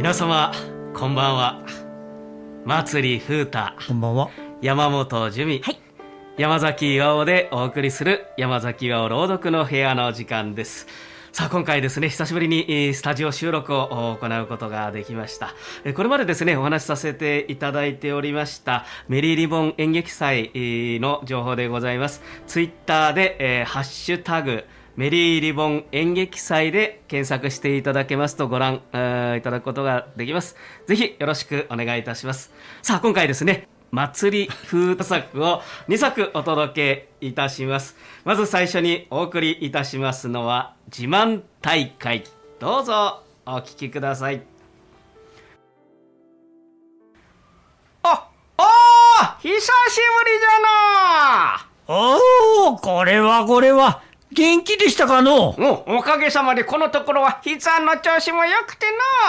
皆様こんばんは。祭り風太こんばんは。山本樹美、はい。山崎岩尾でお送りする山崎岩尾朗読の部屋の時間です。さあ今回ですね久しぶりにえースタジオ収録を行うことができました。えーこれまでですねお話しさせていただいておりましたメリーリボン演劇祭えーの情報でございます。ツイッターで、えーハッシュタグメリーリボン演劇祭で検索していただけますとご覧いただくことができます。ぜひよろしくお願いいたします。さあ、今回ですね、祭り風作を2作お届けいたします。まず最初にお送りいたしますのは自慢大会。どうぞお聞きください。あ、おー久しぶりじゃなおお、これはこれは、元気でしたかの？おおかげさまでこのところは膝の調子も良くて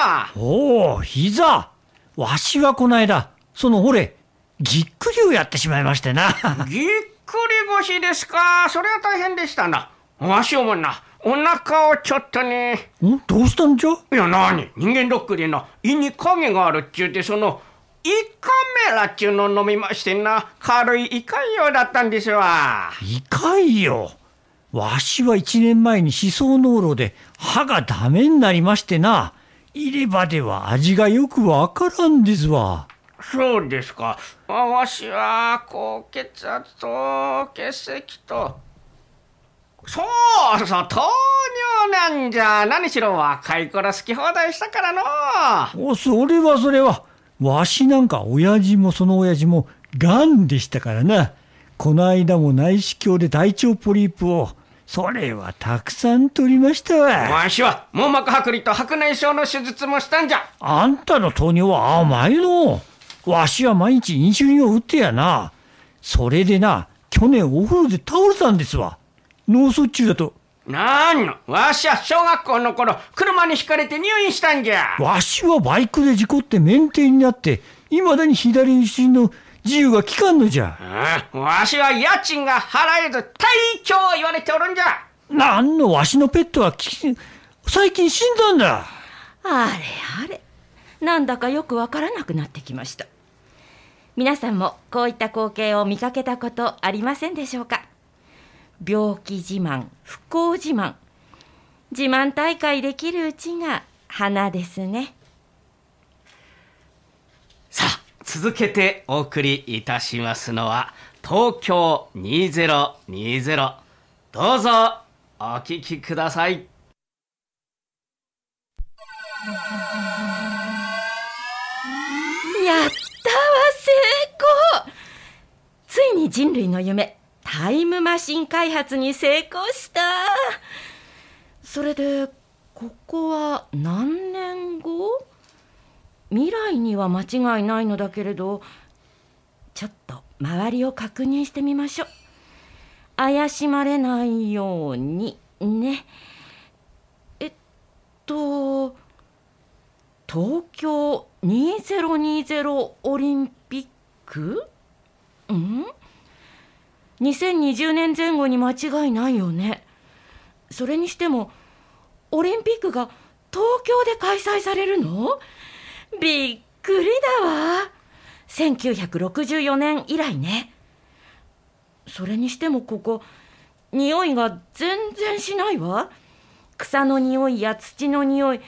なおお、膝。わしはこないだ、その俺、ぎっくりをやってしまいましてな。ぎっくり腰ですか。それは大変でしたな。わしもな。お腹をちょっとね。ん？どうしたんじゃ？いやなに人間ドックでな胃に影があるっちゅうてその胃カメラっちゅうのを飲みましてな。軽い胃潰瘍だったんですわ。いかいよ。わしは一年前に思想濃炉で歯がダメになりましてな。入れ歯では味がよくわからんですわ。そうですかあわしは高血圧と血石とそうそう糖尿なんじゃ何しろ若い頃好き放題したからのお、それはそれは。わしなんか親父もその親父も癌でしたからな。この間も内視鏡で大腸ポリープを、それはたくさん取りましたわ。わしは網膜剥離と白内障の手術もしたんじゃあんたの糖尿は甘いの。わしは毎日インシュリンを打ってやな。それでな、去年お風呂で倒れたんですわ。脳卒中だと。なんの？わしは小学校の頃車にひかれて入院したんじゃわしはバイクで事故って免停になって、いまだに左後ろの自由が利かんのじゃ。ああわしは家賃が払えず退去を言われておるんじゃ。なんのわしのペットはき最近死んだんだ。あれあれ。なんだかよくわからなくなってきました。皆さんもこういった光景を見かけたことありませんでしょうか。病気自慢不幸自慢。自慢大会できるうちが花ですねさあ続けてお送りいたしますのは東京2020どうぞお聞きください。やったわ成功。ついに人類の夢タイムマシン開発に成功した。それでここは何年後？未来には間違いないのだけれどちょっと周りを確認してみましょう。怪しまれないようにね。えっと東京2020オリンピック？うん？2020年前後に間違いないよね。それにしてもオリンピックが東京で開催されるの？びっくりだわ。1964年以来ね。それにしてもここ匂いが全然しないわ。草の匂いや土の匂い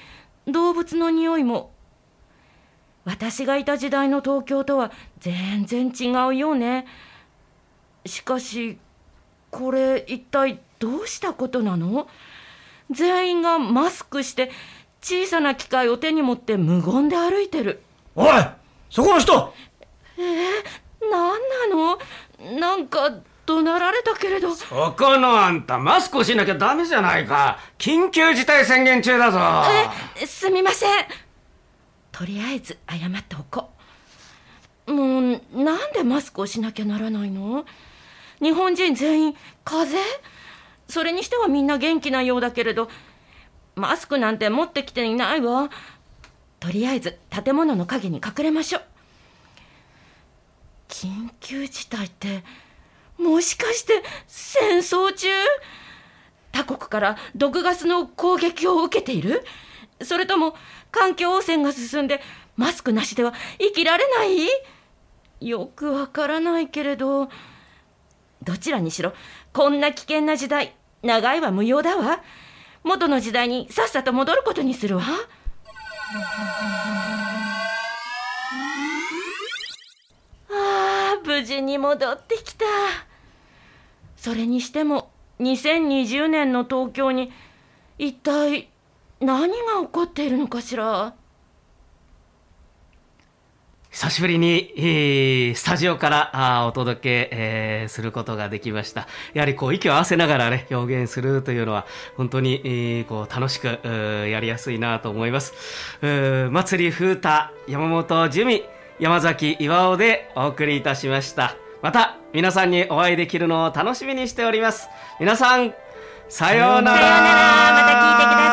動物の匂いも。私がいた時代の東京とは全然違うよね。しかしこれ一体どうしたことなの？全員がマスクして小さな機械を手に持って無言で歩いてる。おいそこの人！何なの？なんか怒鳴られたけれど。そこのあんたマスクをしなきゃダメじゃないか。緊急事態宣言中だぞ。えすみません。とりあえず謝っておこう。もうなんでマスクをしなきゃならないの？日本人全員風邪？それにしてはみんな元気なようだけれどマスクなんて持ってきていないわ。とりあえず建物の陰に隠れましょう。緊急事態ってもしかして戦争中？他国から毒ガスの攻撃を受けている？それとも環境汚染が進んでマスクなしでは生きられない？よくわからないけれど。どちらにしろこんな危険な時代長いは無用だわ。元の時代にさっさと戻ることにするわ。ああ無事に戻ってきた。それにしても2020年の東京に一体何が起こっているのかしら。久しぶりに、えー、スタジオからあお届け、えー、することができました。やはりこう息を合わせながらね、表現するというのは本当に、えー、こう楽しくやりやすいなと思います。祭り風太、山本樹美、山崎岩尾でお送りいたしました。また皆さんにお会いできるのを楽しみにしております。皆さん、さようなら。さようなら。また聞いてください。